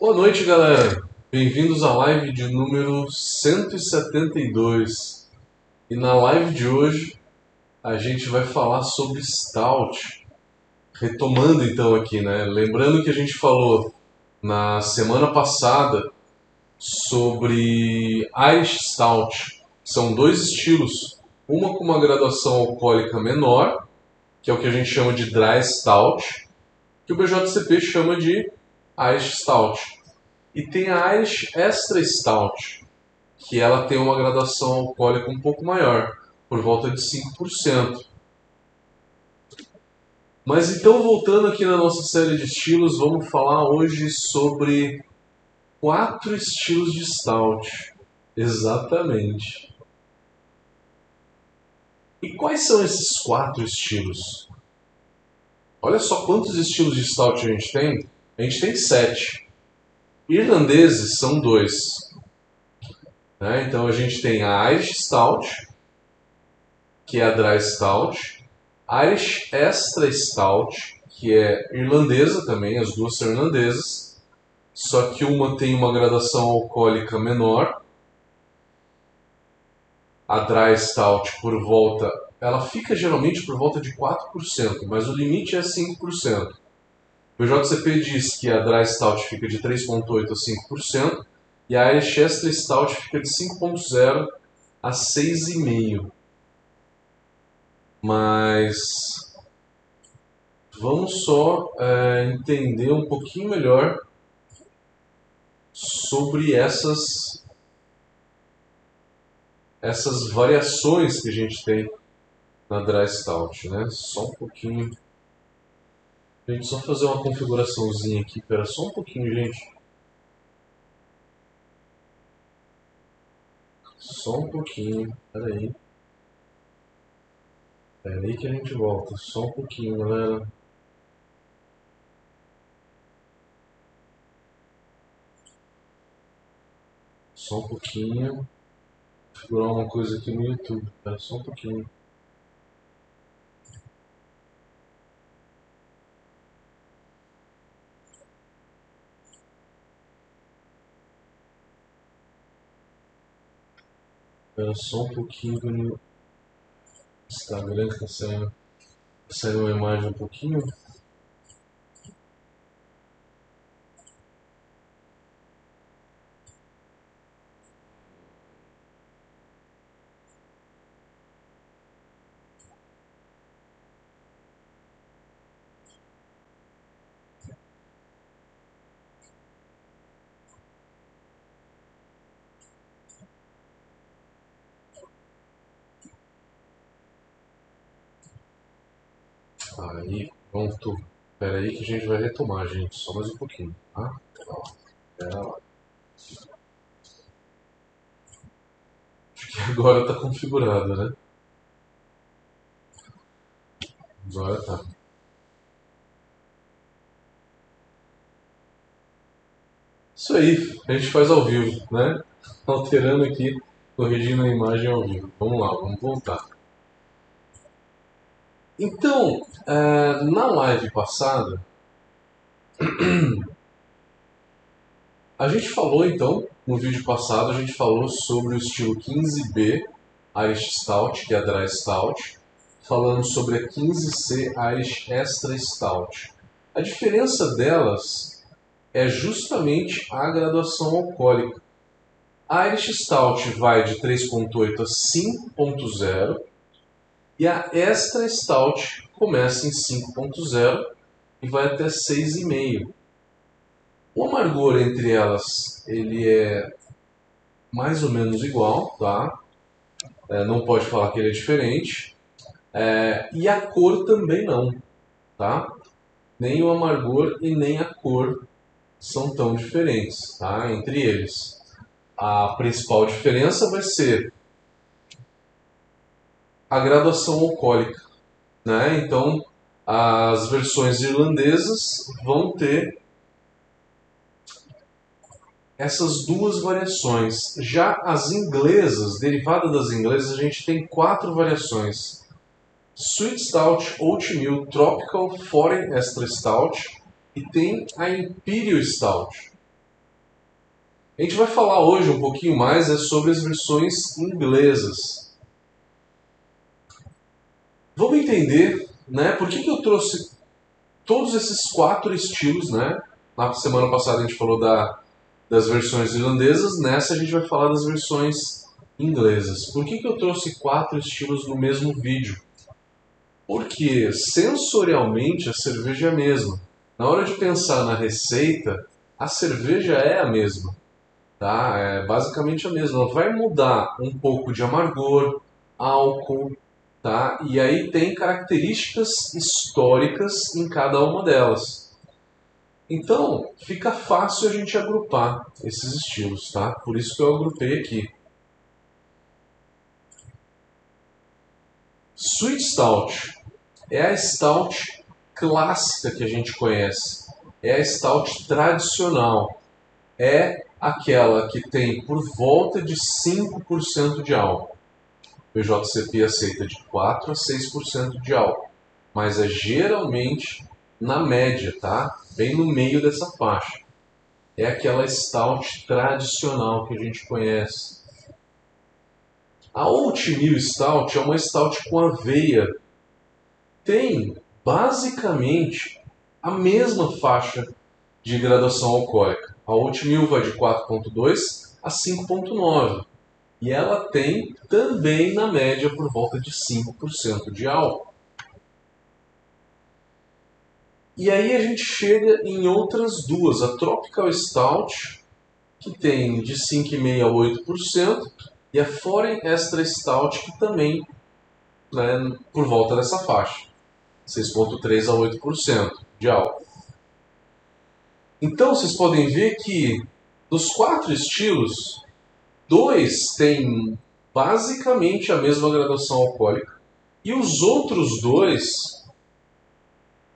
Boa noite, galera. Bem-vindos à live de número 172. E na live de hoje a gente vai falar sobre Stout. Retomando então aqui, né? Lembrando que a gente falou na semana passada sobre Irish Stout. São dois estilos, uma com uma graduação alcoólica menor, que é o que a gente chama de Dry Stout, que o BJCP chama de Irish Stout. E tem a Irish Extra Stout, que ela tem uma graduação alcoólica um pouco maior, por volta de 5%. Mas então, voltando aqui na nossa série de estilos, vamos falar hoje sobre quatro estilos de Stout. Exatamente. E quais são esses quatro estilos? Olha só quantos estilos de Stout a gente tem. A gente tem sete. Irlandeses são dois. Né? Então a gente tem a Irish Stout, que é a Dry Stout, Irish Extra Stout, que é irlandesa também, as duas são irlandesas, só que uma tem uma gradação alcoólica menor. A Dry Stout por volta, ela fica geralmente por volta de 4%, mas o limite é 5%. O JCP diz que a Dry Stout fica de 3,8% a 5% e a Extra Stout fica de 5,0% a 6,5%. Mas vamos só é, entender um pouquinho melhor sobre essas essas variações que a gente tem na Dry Stout, né? Só um pouquinho. Gente, só fazer uma configuraçãozinha aqui, pera só um pouquinho, gente. Só um pouquinho, pera aí. Pera aí que a gente volta, só um pouquinho, galera. Só um pouquinho. Vou configurar uma coisa aqui no YouTube, pera só um pouquinho. Espera só um pouquinho no Instagram que tá saindo, uma imagem um pouquinho. Aí, pronto. Espera aí que a gente vai retomar, gente. Só mais um pouquinho, tá? Espera lá. Acho que agora tá configurado, né? Agora tá. Isso aí, a gente faz ao vivo, né? Alterando aqui, corrigindo a imagem ao vivo. Vamos lá, vamos voltar. Então, é, na live passada, a gente falou então, no vídeo passado, a gente falou sobre o estilo 15B Irish Stout, que é a Dry Stout, falando sobre a 15C Irish Extra Stout. A diferença delas é justamente a graduação alcoólica. A Irish Stout vai de 3.8 a 5.0 e a Extra Stout começa em 5.0 e vai até 6,5. O amargor entre elas ele é mais ou menos igual, tá? É, não pode falar que ele é diferente. É, e a cor também não, tá? Nem o amargor e nem a cor são tão diferentes, tá? Entre eles. A principal diferença vai ser a graduação alcoólica. Né? Então, as versões irlandesas vão ter essas duas variações. Já as inglesas, derivadas das inglesas, a gente tem quatro variações. Sweet Stout, Oatmeal, Tropical, Foreign Extra Stout e tem a Imperial Stout. A gente vai falar hoje um pouquinho mais é sobre as versões inglesas. Vamos entender, né? Por que, que eu trouxe todos esses quatro estilos, né? Na semana passada a gente falou da, das versões irlandesas, nessa a gente vai falar das versões inglesas. Por que, que eu trouxe quatro estilos no mesmo vídeo? Porque sensorialmente a cerveja é a mesma. Na hora de pensar na receita, a cerveja é a mesma. Tá? É basicamente a mesma. Ela vai mudar um pouco de amargor, álcool, tá? E aí tem características históricas em cada uma delas. Então, fica fácil a gente agrupar esses estilos, tá? Por isso que eu agrupei aqui. Sweet Stout é a stout clássica que a gente conhece. É a stout tradicional. É aquela que tem por volta de 5% de álcool. O BJCP aceita de 4 a 6% de álcool, mas é geralmente na média, tá? Bem no meio dessa faixa. É aquela stout tradicional que a gente conhece. A Oatmeal Stout é uma stout com aveia tem basicamente a mesma faixa de graduação alcoólica. A Oatmeal vai de 4.2 a 5.9 e ela tem também na média por volta de 5% de álcool. E aí a gente chega em outras duas, a Tropical Stout, que tem de 5,5% a 8%, e a Foreign Extra Stout, que também né, por volta dessa faixa. 6,3% a 8% de álcool. Então vocês podem ver que dos quatro estilos, dois têm basicamente a mesma graduação alcoólica e os outros dois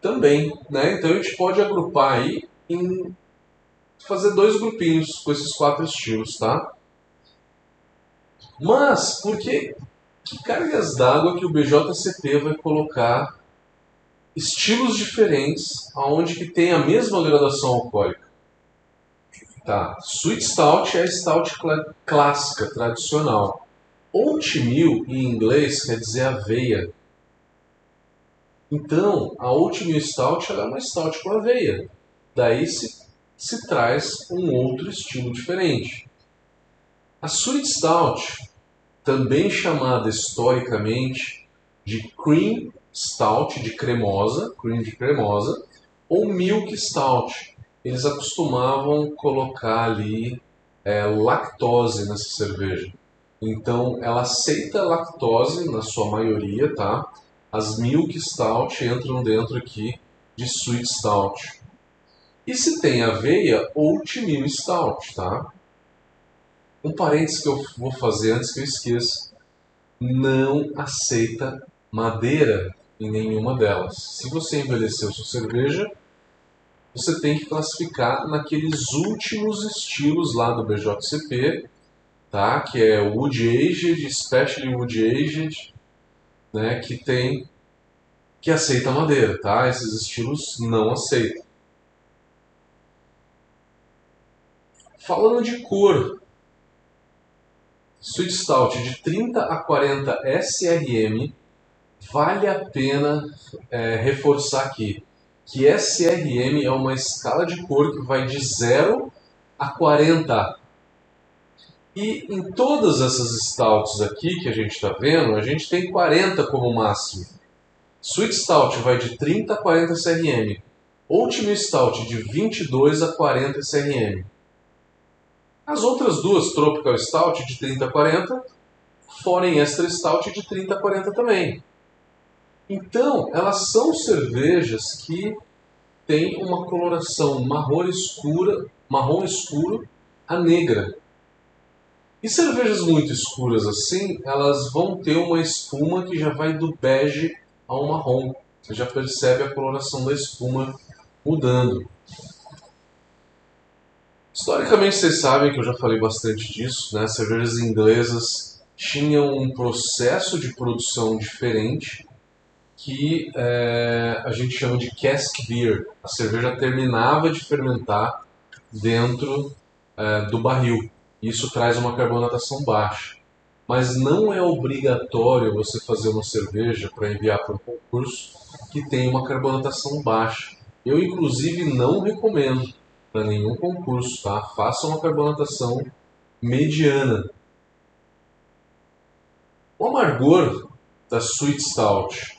também, né? Então a gente pode agrupar aí em fazer dois grupinhos com esses quatro estilos, tá? Mas por que que cargas d'água que o BJCP vai colocar estilos diferentes, aonde que tem a mesma graduação alcoólica. Tá. Sweet Stout é a Stout cl clássica, tradicional. Oatmeal, em inglês, quer dizer aveia. Então, a Oatmeal Stout é uma Stout com aveia. Daí se, se traz um outro estilo diferente. A Sweet Stout, também chamada historicamente de Cream stout de cremosa, cream de cremosa, ou milk stout. Eles acostumavam colocar ali é, lactose nessa cerveja. Então ela aceita lactose na sua maioria, tá? As milk stout entram dentro aqui de sweet stout. E se tem aveia, oatmeal stout, tá? Um parênteses que eu vou fazer antes que eu esqueça. Não aceita madeira em nenhuma delas. Se você envelheceu sua cerveja, você tem que classificar naqueles últimos estilos lá do BJCP, tá? Que é Wood Aged, Especially Wood Aged, né? Que tem que aceita madeira, tá? Esses estilos não aceitam. Falando de cor, Sweet Stout de 30 a 40 SRM vale a pena é, reforçar aqui que SRM é uma escala de cor que vai de 0 a 40. E em todas essas stouts aqui que a gente está vendo, a gente tem 40 como máximo. Sweet Stout vai de 30 a 40 SRM. Ultimate Stout de 22 a 40 SRM. As outras duas, Tropical Stout de 30 a 40, Foreign Extra Stout de 30 a 40 também. Então, elas são cervejas que têm uma coloração marrom escura, marrom escuro a negra. E cervejas muito escuras assim, elas vão ter uma espuma que já vai do bege ao marrom. Você já percebe a coloração da espuma mudando. Historicamente, vocês sabem que eu já falei bastante disso, né? Cervejas inglesas tinham um processo de produção diferente que é, a gente chama de cask beer. A cerveja terminava de fermentar dentro é, do barril. Isso traz uma carbonatação baixa. Mas não é obrigatório você fazer uma cerveja para enviar para um concurso que tenha uma carbonatação baixa. Eu, inclusive, não recomendo para nenhum concurso, tá? Faça uma carbonatação mediana. O amargor da Sweet Stout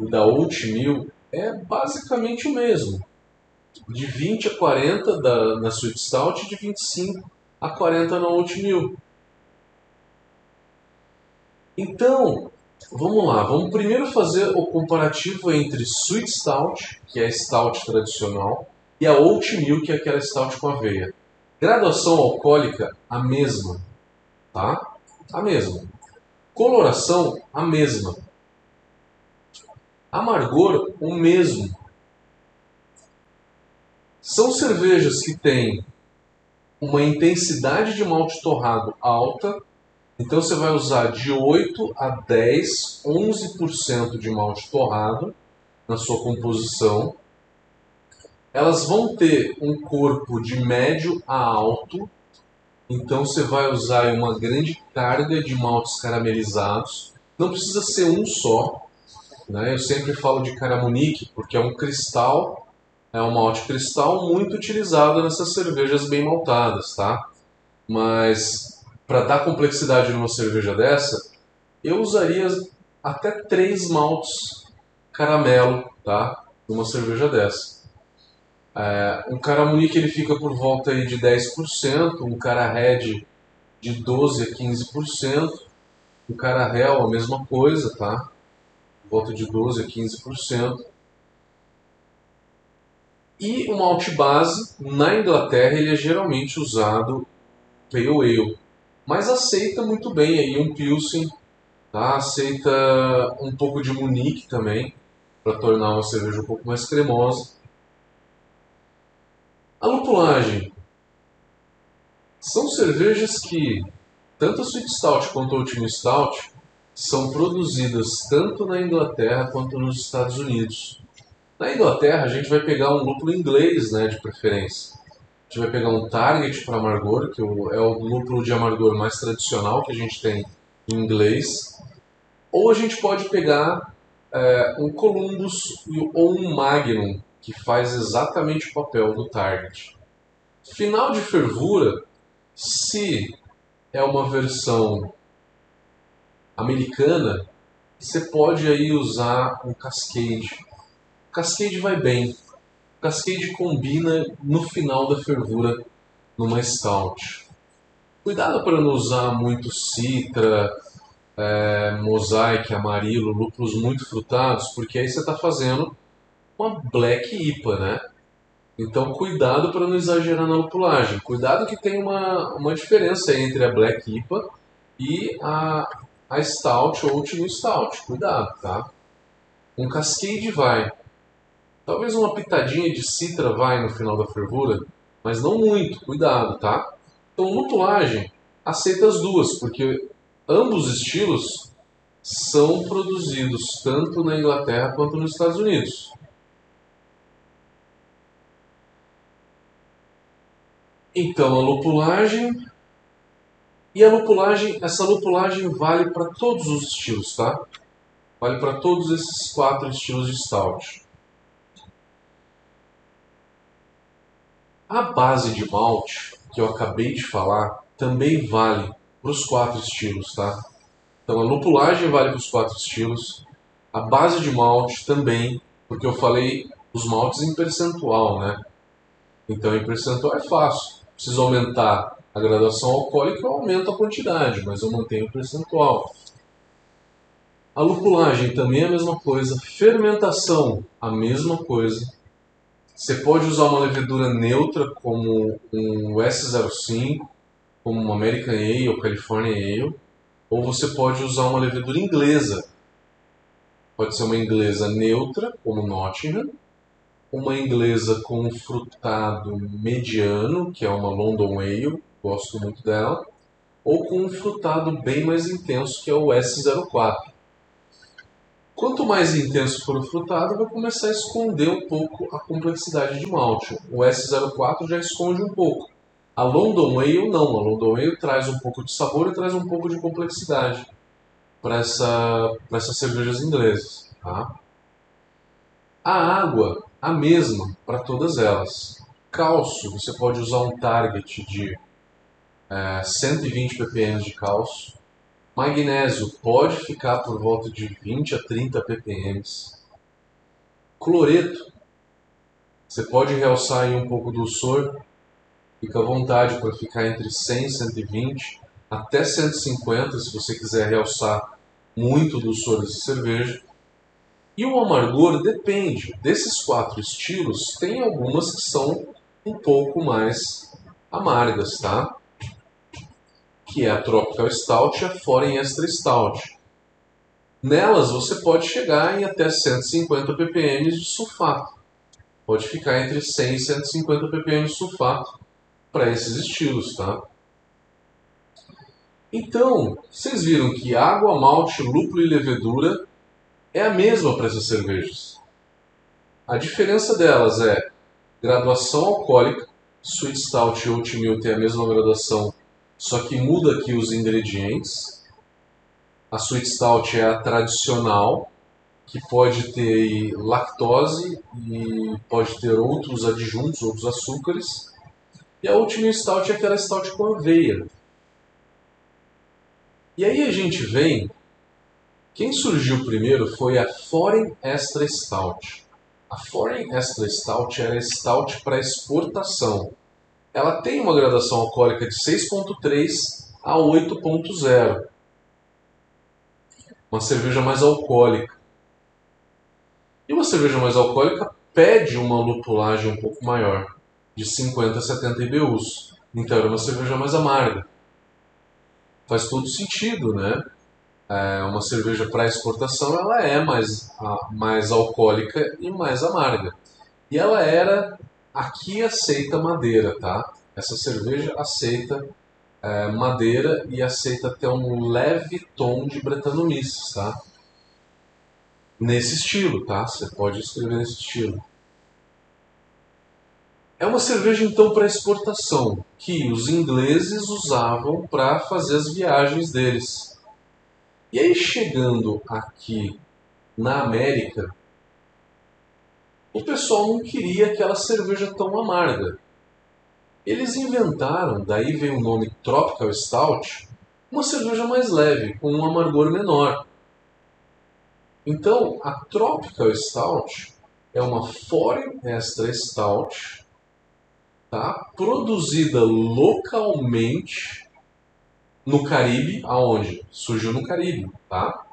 e da Oatmeal é basicamente o mesmo. De 20 a 40 da, na Sweet Stout e de 25 a 40 na Oatmeal. Então, vamos lá. Vamos primeiro fazer o comparativo entre Sweet Stout, que é a Stout tradicional, e a Oatmeal, que é aquela Stout com aveia. Graduação alcoólica, a mesma. Tá? A mesma. Coloração, a mesma. Amargor, o mesmo. São cervejas que têm uma intensidade de malte torrado alta, então você vai usar de 8 a 10, 11% de malte torrado na sua composição. Elas vão ter um corpo de médio a alto, então você vai usar uma grande carga de maltes caramelizados. Não precisa ser um só, né? Eu sempre falo de caramunique porque é um cristal, é um malte cristal muito utilizado nessas cervejas bem maltadas, tá? Mas para dar complexidade numa cerveja dessa, eu usaria até três maltes caramelo, tá? Numa cerveja dessa. É, um caramunique ele fica por volta aí de 10%, um cara red de 12 a 15%, um cara réu a mesma coisa, tá? Volta de 12% a 15%. E o malte base, na Inglaterra, ele é geralmente usado pale ale, mas aceita muito bem aí um Pilsen, tá? aceita um pouco de Munique também, para tornar uma cerveja um pouco mais cremosa. A lupulagem. São cervejas que, tanto a Sweet Stout quanto a Ultimate Stout, são produzidas tanto na Inglaterra quanto nos Estados Unidos. Na Inglaterra, a gente vai pegar um lúpulo inglês, né, de preferência. A gente vai pegar um Target para amargor, que é o lúpulo de amargor mais tradicional que a gente tem em inglês. Ou a gente pode pegar é, um Columbus ou um Magnum, que faz exatamente o papel do Target. Final de fervura, se é uma versão americana, você pode aí usar um Cascade. O Cascade vai bem. O Cascade combina no final da fervura numa Stout. Cuidado para não usar muito Citra, é, Mosaic, Amarilo, lúpulos muito frutados, porque aí você está fazendo uma Black IPA, né? Então cuidado para não exagerar na lupulagem. Cuidado que tem uma, uma diferença entre a Black IPA e a a Stout ou Ultimo Stout. Cuidado, tá? Um Cascade vai. Talvez uma pitadinha de Citra vai no final da fervura, mas não muito, cuidado, tá? Então, lupulagem, aceita as duas, porque ambos estilos são produzidos tanto na Inglaterra quanto nos Estados Unidos. Então, a lupulagem e a lupulagem, essa lupulagem vale para todos os estilos, tá? Vale para todos esses quatro estilos de stout. A base de malte, que eu acabei de falar, também vale para os quatro estilos, tá? Então a lupulagem vale para os quatro estilos, a base de malte também, porque eu falei os maltes em percentual, né? Então em percentual é fácil. Preciso aumentar a graduação alcoólica eu aumento a quantidade, mas eu mantenho o percentual. A lupulagem também é a mesma coisa. Fermentação, a mesma coisa. Você pode usar uma levedura neutra como um S05, como uma American Ale ou California Ale, ou você pode usar uma levedura inglesa. Pode ser uma inglesa neutra, como Nottingham, uma inglesa com frutado mediano, que é uma London Ale, gosto muito dela, ou com um frutado bem mais intenso, que é o S04. Quanto mais intenso for o frutado, vai começar a esconder um pouco a complexidade de malte. O S04 já esconde um pouco. A London Ale não, a London Ale traz um pouco de sabor e traz um pouco de complexidade para essa, essas cervejas inglesas. Tá? A água, a mesma para todas elas. Cálcio, você pode usar um target de é, 120 ppm de cálcio. Magnésio pode ficar por volta de 20 a 30 ppm. Cloreto, você pode realçar aí um pouco do soro Fica à vontade para ficar entre 100 e 120, até 150 se você quiser realçar muito dos soros de cerveja. E o amargor depende. Desses quatro estilos, tem algumas que são um pouco mais amargas, tá? Que é a Tropical Stout e a Foreign Extra Stout. Nelas você pode chegar em até 150 ppm de sulfato. Pode ficar entre 100 e 150 ppm de sulfato para esses estilos, tá? Então, vocês viram que água, malte, lúpulo e levedura é a mesma para essas cervejas. A diferença delas é graduação alcoólica, Sweet Stout e Oat Meal tem a mesma graduação, só que muda aqui os ingredientes. A Sweet Stout é a tradicional, que pode ter lactose e pode ter outros adjuntos, outros açúcares. E a última stout é aquela stout com aveia. E aí a gente vem. Quem surgiu primeiro foi a Foreign Extra Stout. A Foreign Extra Stout era stout para exportação. Ela tem uma gradação alcoólica de 6.3 a 8.0. Uma cerveja mais alcoólica. E uma cerveja mais alcoólica pede uma lupulagem um pouco maior de 50 a 70 IBUs. Então era uma cerveja mais amarga. Faz todo sentido, né? É uma cerveja para exportação ela é mais, mais alcoólica e mais amarga. E ela era aqui aceita madeira, tá? Essa cerveja aceita é, madeira e aceita ter um leve tom de Brettanomyces, tá? Nesse estilo, tá? Você pode escrever nesse estilo. É uma cerveja então para exportação, que os ingleses usavam para fazer as viagens deles. E aí chegando aqui na América, o pessoal não queria aquela cerveja tão amarga. Eles inventaram, daí vem o nome Tropical Stout, uma cerveja mais leve, com um amargor menor. Então, a Tropical Stout é uma Foreign Extra Stout tá? produzida localmente no Caribe, aonde? Surgiu no Caribe, tá?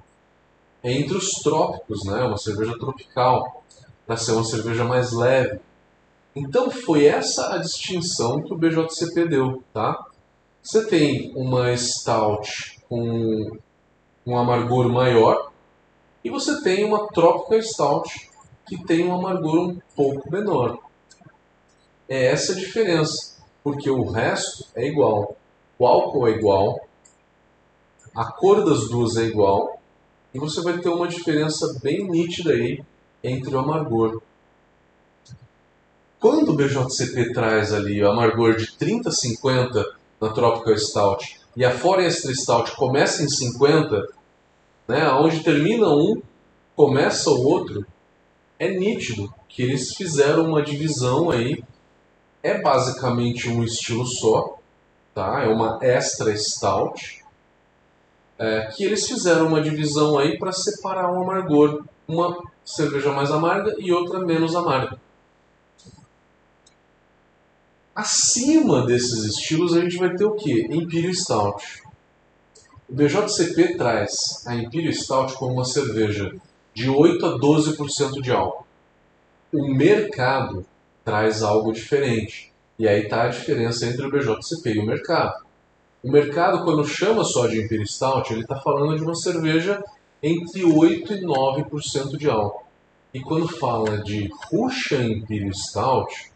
Entre os trópicos, né? Uma cerveja tropical, para ser uma cerveja mais leve. Então foi essa a distinção que o BJCP deu, tá? Você tem uma stout com um amargor maior e você tem uma tropical stout que tem um amargor um pouco menor. É essa a diferença, porque o resto é igual. O álcool é igual, a cor das duas é igual, e você vai ter uma diferença bem nítida aí entre o amargor. Quando o BJCP traz ali o amargor de 30 a 50 na Tropical Stout e a Forest Stout começa em 50, né, onde termina um, começa o outro, é nítido que eles fizeram uma divisão aí é basicamente um estilo só, tá? É uma extra stout, é, que eles fizeram uma divisão aí para separar o amargor, uma cerveja mais amarga e outra menos amarga. Acima desses estilos a gente vai ter o que? Imperial Stout. O BJCP traz a Imperial Stout como uma cerveja de 8 a 12% de álcool. O mercado traz algo diferente. E aí está a diferença entre o BJCP e o mercado. O mercado, quando chama só de Imperial Stout, ele está falando de uma cerveja entre 8% e 9% de álcool. E quando fala de Russian Imperial Stout,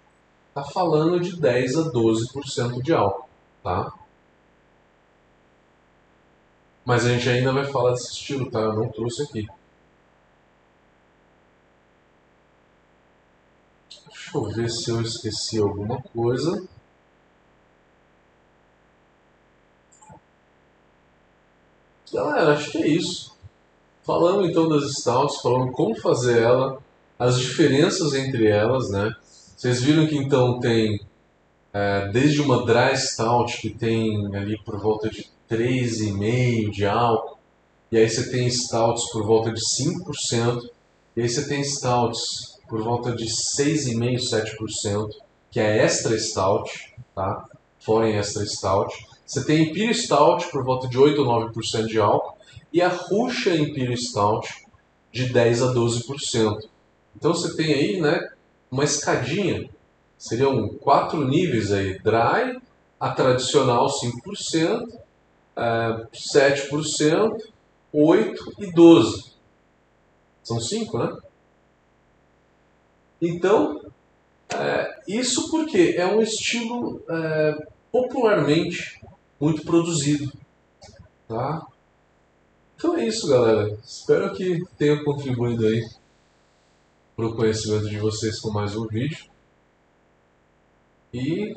tá falando de 10 a 12% de álcool, tá? Mas a gente ainda vai falar desse estilo, tá? Eu não trouxe aqui. Deixa eu ver se eu esqueci alguma coisa. Galera, acho que é isso. Falamos então das stouts, falamos como fazer ela, as diferenças entre elas, né? Vocês viram que então tem é, desde uma dry stout que tem ali por volta de 3,5 de álcool, e aí você tem stouts por volta de 5%, e aí você tem stouts por volta de 6,5%, 7%, que é extra stout, tá? Foreign extra stout. Você tem Imperial Stout por volta de 8 ou 9% de álcool e a Ruxa Imperial Stout de 10 a 12%. Então você tem aí, né, uma escadinha. Seriam quatro níveis aí: dry, a tradicional 5%, é, 7%, 8 e 12. São cinco, né? Então, é, isso porque é um estilo é, popularmente muito produzido. Tá? Então é isso, galera. Espero que tenha contribuído aí para o conhecimento de vocês com mais um vídeo. E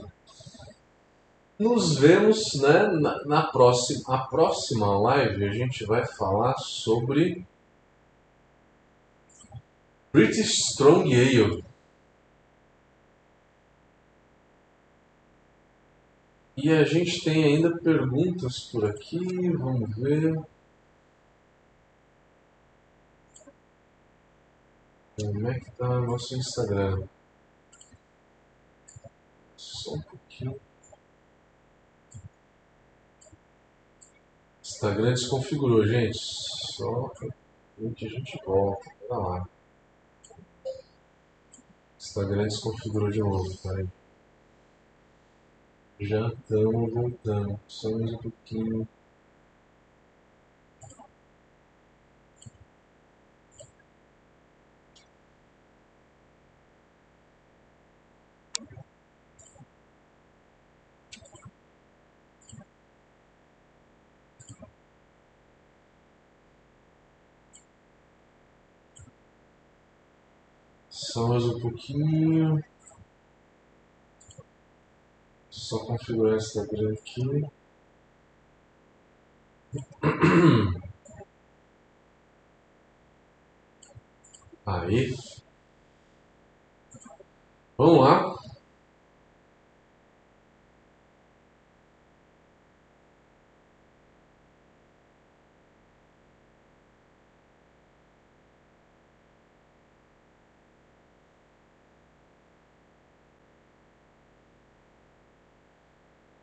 nos vemos né, na, na próxima, a próxima live. A gente vai falar sobre British Strong Ale. E a gente tem ainda perguntas por aqui, vamos ver. Como é que tá o nosso Instagram? Só um pouquinho. Instagram desconfigurou, gente. Só que a gente volta. Pera lá. Instagram desconfigurou de novo, peraí. Já estamos voltando. Só mais um pouquinho. Só mais um pouquinho. Só configurar esse Instagram aqui. Aí. Vamos lá.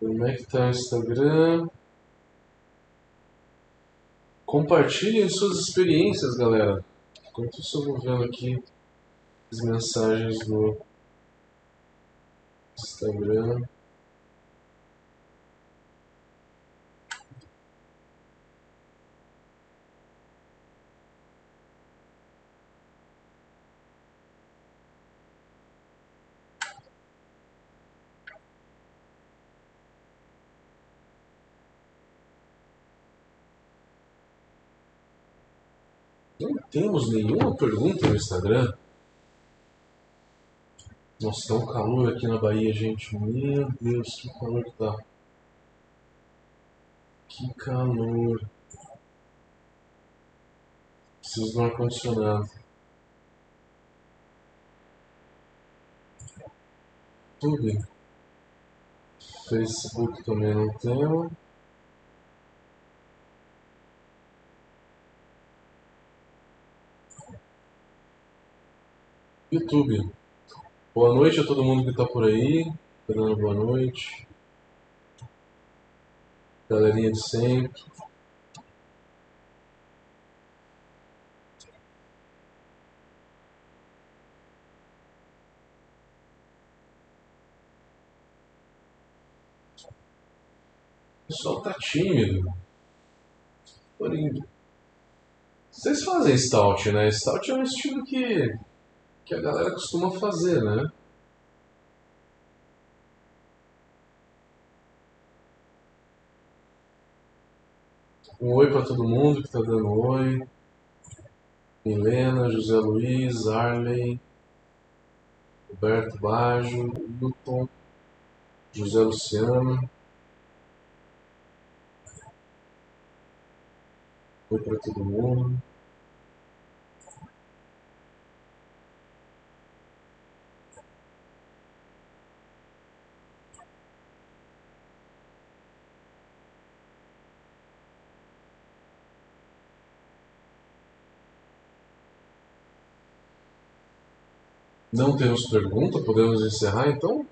Como é que tá o Instagram? Compartilhem suas experiências, galera. Enquanto eu vou vendo aqui as mensagens do Instagram. Não temos nenhuma pergunta no Instagram. Nossa, tá um calor aqui na Bahia, gente. Meu Deus, que calor que tá. Que calor. Preciso de um ar-condicionado. Tudo. Facebook também não tenho. YouTube. Boa noite a todo mundo que está por aí. Fernando, boa noite. Galerinha de sempre. O pessoal tá tímido. Porém, vocês fazem stout, né? Stout é um estilo que, que a galera costuma fazer, né? Um oi para todo mundo que está dando oi. Milena, José Luiz, Arley, Roberto Baggio, Hilton, José Luciano. Oi para todo mundo. Não temos pergunta? Podemos encerrar então?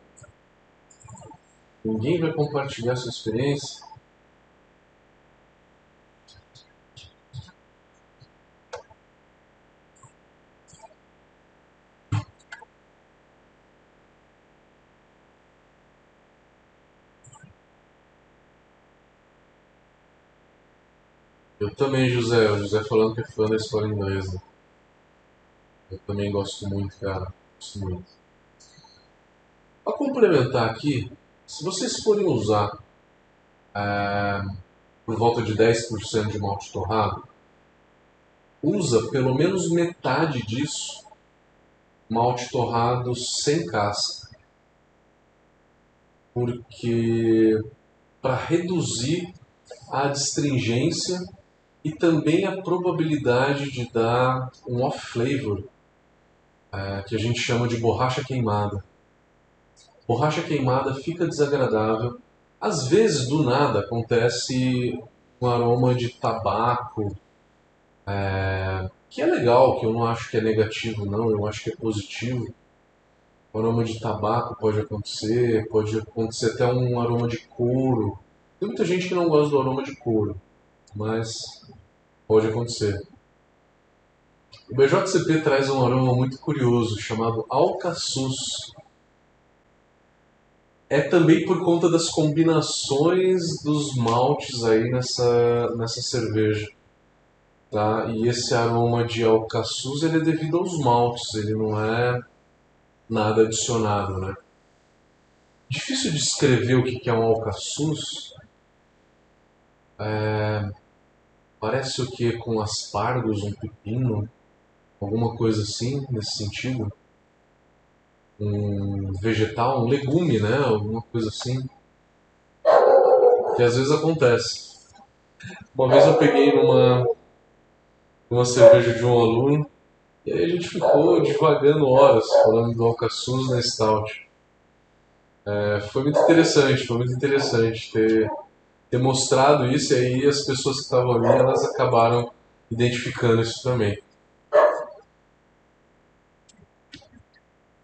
Ninguém vai compartilhar sua experiência? Eu também, José. O José falando que é fã da escola inglesa. Eu também gosto muito, cara. Para complementar aqui, se vocês forem usar é, por volta de 10% de malte torrado, usa pelo menos metade disso malte torrado sem casca. Porque para reduzir a astringência e também a probabilidade de dar um off-flavor, é, que a gente chama de borracha queimada. Borracha queimada fica desagradável. Às vezes, do nada, acontece um aroma de tabaco, é, que é legal, que eu não acho que é negativo, não, eu acho que é positivo. O aroma de tabaco pode acontecer, pode acontecer até um aroma de couro. Tem muita gente que não gosta do aroma de couro, mas pode acontecer. O BJCP traz um aroma muito curioso chamado alcaçuz. É também por conta das combinações dos maltes aí nessa, nessa cerveja. Tá? E esse aroma de alcaçuz ele é devido aos maltes, ele não é nada adicionado. Né? Difícil descrever o que é um alcaçuz. É, Parece o que com aspargos, um pepino, alguma coisa assim nesse sentido. Um vegetal, um legume, né? Alguma coisa assim. Que às vezes acontece. Uma vez eu peguei numa, numa cerveja de um aluno e aí a gente ficou divagando horas falando do alcaçuz na stout. É, foi muito interessante, foi muito interessante ter ter mostrado isso e aí as pessoas que estavam ali elas acabaram identificando isso também.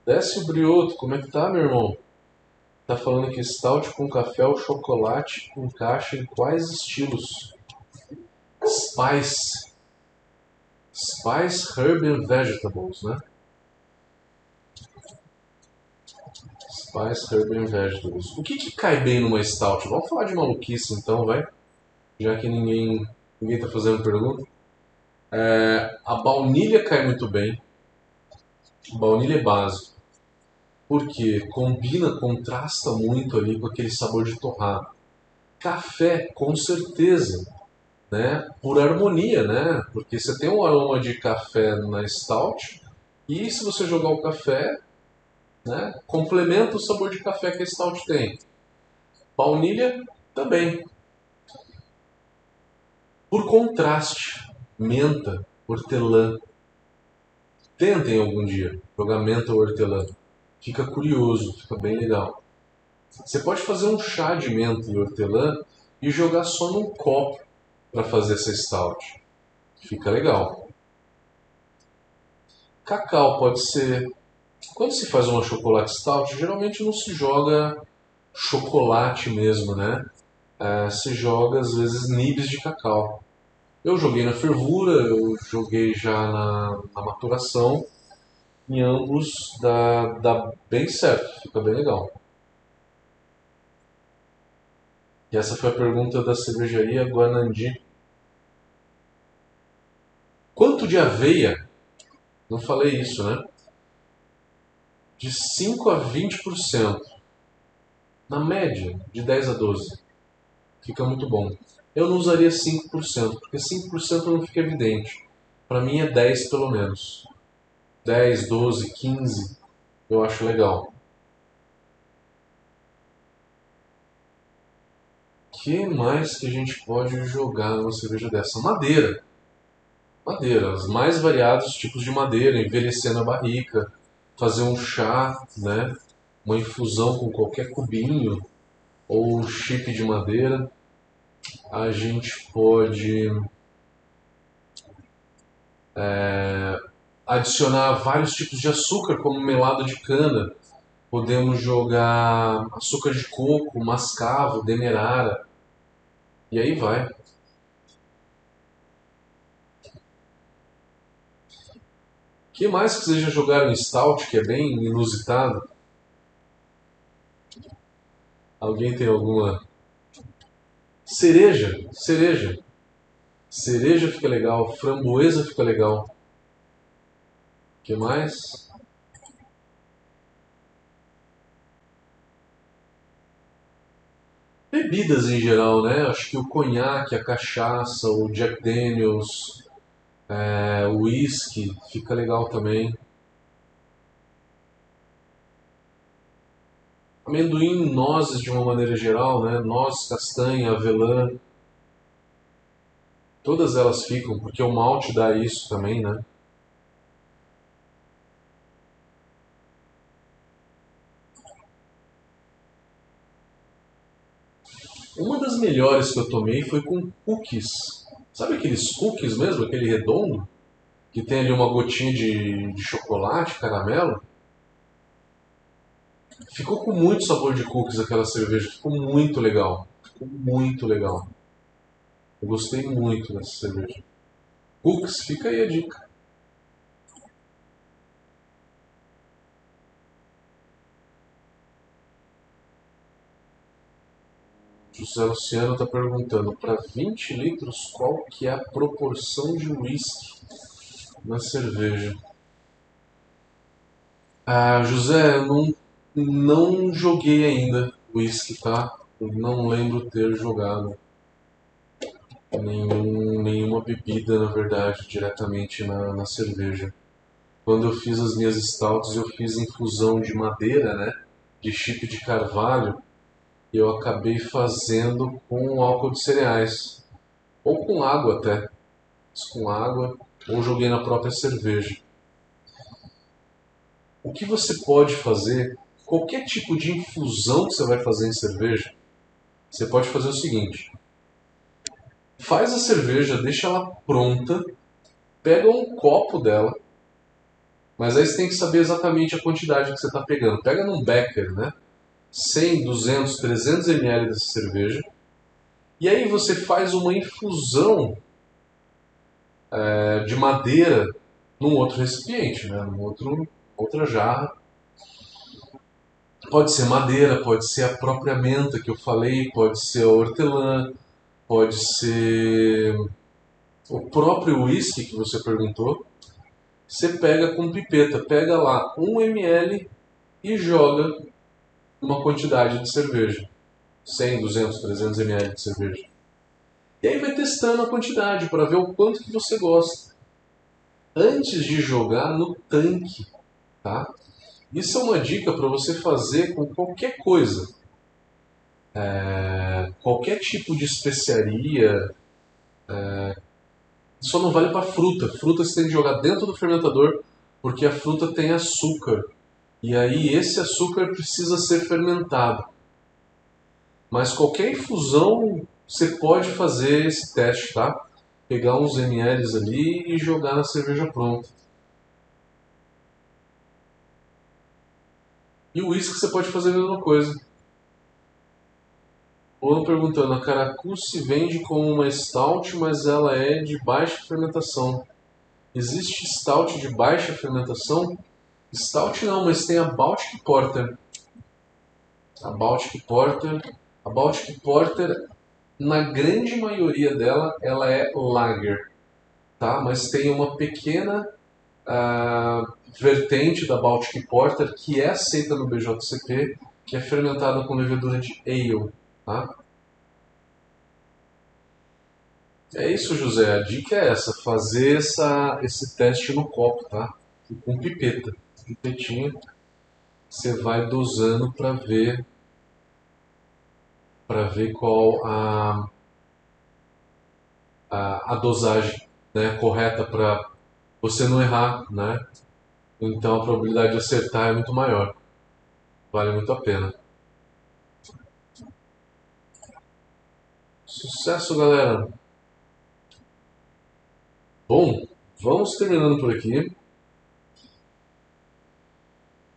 Desce o Brioto, como é que tá, meu irmão? Tá falando que stout com café ou chocolate encaixa em quais estilos? Spice. Spice, Herb and Vegetables, né? Spice, Herb and Vegetables. O que, que cai bem numa stout? Vamos falar de maluquice então, vai? Já que ninguém ninguém tá fazendo pergunta. É, a baunilha cai muito bem. Baunilha é básico. Porque combina, contrasta muito ali com aquele sabor de torrado. Café, com certeza. Né? Por harmonia, né? Porque você tem um aroma de café na stout e se você jogar o café, né? complementa o sabor de café que a stout tem. Baunilha também. Por contraste, menta, hortelã. Tentem algum dia jogar menta ou hortelã. Fica curioso, fica bem legal. Você pode fazer um chá de menta e hortelã e jogar só num copo para fazer essa stout. Fica legal. Cacau pode ser quando se faz uma chocolate stout, geralmente não se joga chocolate mesmo, né? É, se joga às vezes nibs de cacau. Eu joguei na fervura, eu joguei já na, na maturação. Em ambos dá, dá bem certo, fica bem legal. E essa foi a pergunta da cervejaria Guanandi. Quanto de aveia? Não falei isso, né? de 5 a 20%. Na média, de 10 a 12. Fica muito bom. Eu não usaria 5%, porque 5% não fica evidente. Para mim é 10 pelo menos. 10, 12, 15, eu acho legal. que mais que a gente pode jogar numa cerveja dessa? Madeira. Madeira, os mais variados tipos de madeira, envelhecer na barrica, fazer um chá, né? uma infusão com qualquer cubinho ou chip de madeira. A gente pode é, adicionar vários tipos de açúcar, como melado de cana. Podemos jogar açúcar de coco, mascavo, demerara. E aí vai. que mais que já jogaram em Stout, que é bem inusitado? Alguém tem alguma? Cereja, cereja. Cereja fica legal, framboesa fica legal. Que mais? Bebidas em geral, né? Acho que o conhaque, a cachaça, o Jack Daniels, é, whisky fica legal também. Amendoim, nozes de uma maneira geral, né? Noz, castanha, avelã. Todas elas ficam, porque o malte dá isso também, né? Uma das melhores que eu tomei foi com cookies. Sabe aqueles cookies mesmo, aquele redondo? Que tem ali uma gotinha de, de chocolate, caramelo? Ficou com muito sabor de cookies aquela cerveja, ficou muito legal. Ficou muito legal. Eu gostei muito dessa cerveja. Cookies, fica aí a dica. José Luciano está perguntando, para 20 litros, qual que é a proporção de uísque na cerveja? Ah, José, eu não, não joguei ainda uísque, tá? Eu não lembro ter jogado nenhum, nenhuma bebida, na verdade, diretamente na, na cerveja. Quando eu fiz as minhas stouts, eu fiz infusão de madeira, né? De chip de carvalho eu acabei fazendo com álcool de cereais. Ou com água até. Com água, ou joguei na própria cerveja. O que você pode fazer, qualquer tipo de infusão que você vai fazer em cerveja, você pode fazer o seguinte: faz a cerveja, deixa ela pronta, pega um copo dela, mas aí você tem que saber exatamente a quantidade que você está pegando. Pega num becker, né? 100, 200, 300 ml dessa cerveja. E aí você faz uma infusão é, de madeira num outro recipiente, né? num outro, outra jarra. Pode ser madeira, pode ser a própria menta que eu falei, pode ser a hortelã, pode ser o próprio whisky que você perguntou. Você pega com pipeta, pega lá 1 ml e joga uma quantidade de cerveja. 100, 200, 300 ml de cerveja. E aí vai testando a quantidade para ver o quanto que você gosta. Antes de jogar no tanque, tá? Isso é uma dica para você fazer com qualquer coisa. É, qualquer tipo de especiaria. É, só não vale para fruta. Fruta você tem que jogar dentro do fermentador porque a fruta tem açúcar e aí esse açúcar precisa ser fermentado. Mas qualquer infusão você pode fazer esse teste, tá? Pegar uns ml ali e jogar na cerveja pronta. E o uísque você pode fazer a mesma coisa. Ou perguntando, a Caracu se vende como uma stout, mas ela é de baixa fermentação. Existe stout de baixa fermentação? Stout não, mas tem a Baltic Porter. A Baltic Porter. A Baltic Porter, na grande maioria dela, ela é lager. Tá? Mas tem uma pequena uh, vertente da Baltic Porter que é aceita no BJCP, que é fermentada com levedura de ale. Tá? É isso, José. A dica é essa: fazer essa, esse teste no copo, tá? Com pipeta pipetinha, você vai dosando para ver para ver qual a, a, a dosagem né, correta para você não errar, né? Então a probabilidade de acertar é muito maior. Vale muito a pena. Sucesso, galera! Bom, vamos terminando por aqui.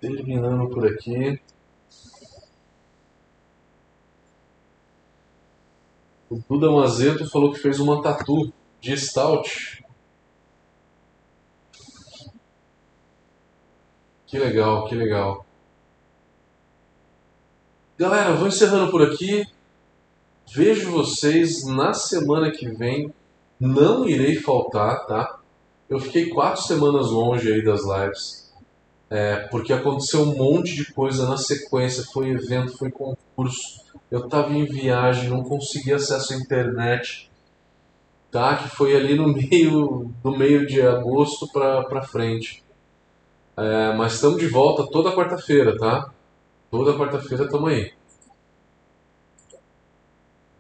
Terminando por aqui. O Duda Mazeto falou que fez uma tatu de stout. Que legal, que legal. Galera, vou encerrando por aqui. Vejo vocês na semana que vem. Não irei faltar, tá? Eu fiquei quatro semanas longe aí das lives. É, porque aconteceu um monte de coisa na sequência. Foi evento, foi concurso. Eu estava em viagem, não consegui acesso à internet. Tá? Que foi ali no meio do meio de agosto para frente. É, mas estamos de volta toda quarta-feira, tá? Toda quarta-feira estamos aí.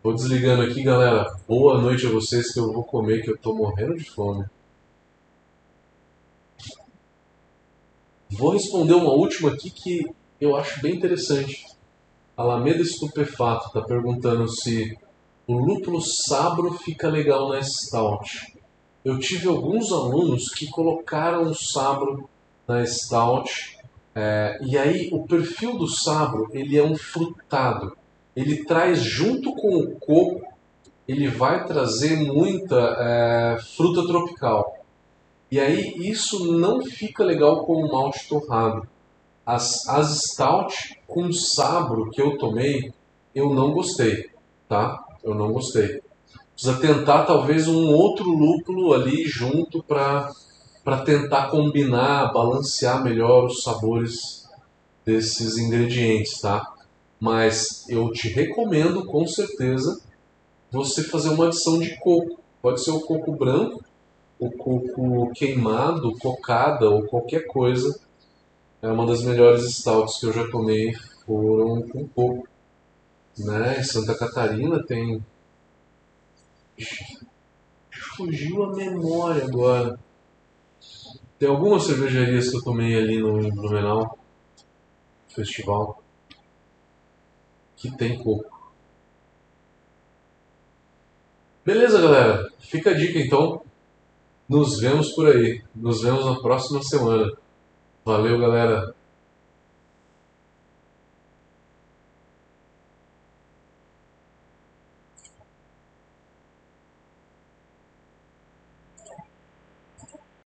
Vou desligando aqui, galera. Boa noite a vocês que eu vou comer, que eu tô morrendo de fome. Vou responder uma última aqui que eu acho bem interessante. Alameda Estupefato está perguntando se o lúpulo sabro fica legal na stout. Eu tive alguns alunos que colocaram o sabro na stout. É, e aí o perfil do sabro ele é um frutado. Ele traz junto com o coco, ele vai trazer muita é, fruta tropical. E aí isso não fica legal com o malte torrado. As, as stout com sabro que eu tomei, eu não gostei, tá? Eu não gostei. Precisa tentar talvez um outro lúpulo ali junto para para tentar combinar, balancear melhor os sabores desses ingredientes, tá? Mas eu te recomendo com certeza você fazer uma adição de coco. Pode ser o coco branco, o coco queimado, cocada ou qualquer coisa. É uma das melhores stouts que eu já tomei foram com coco. Né? Em Santa Catarina tem. Fugiu a memória agora. Tem algumas cervejarias que eu tomei ali no Blumenau Festival que tem coco. Beleza, galera? Fica a dica então. Nos vemos por aí. Nos vemos na próxima semana. Valeu, galera.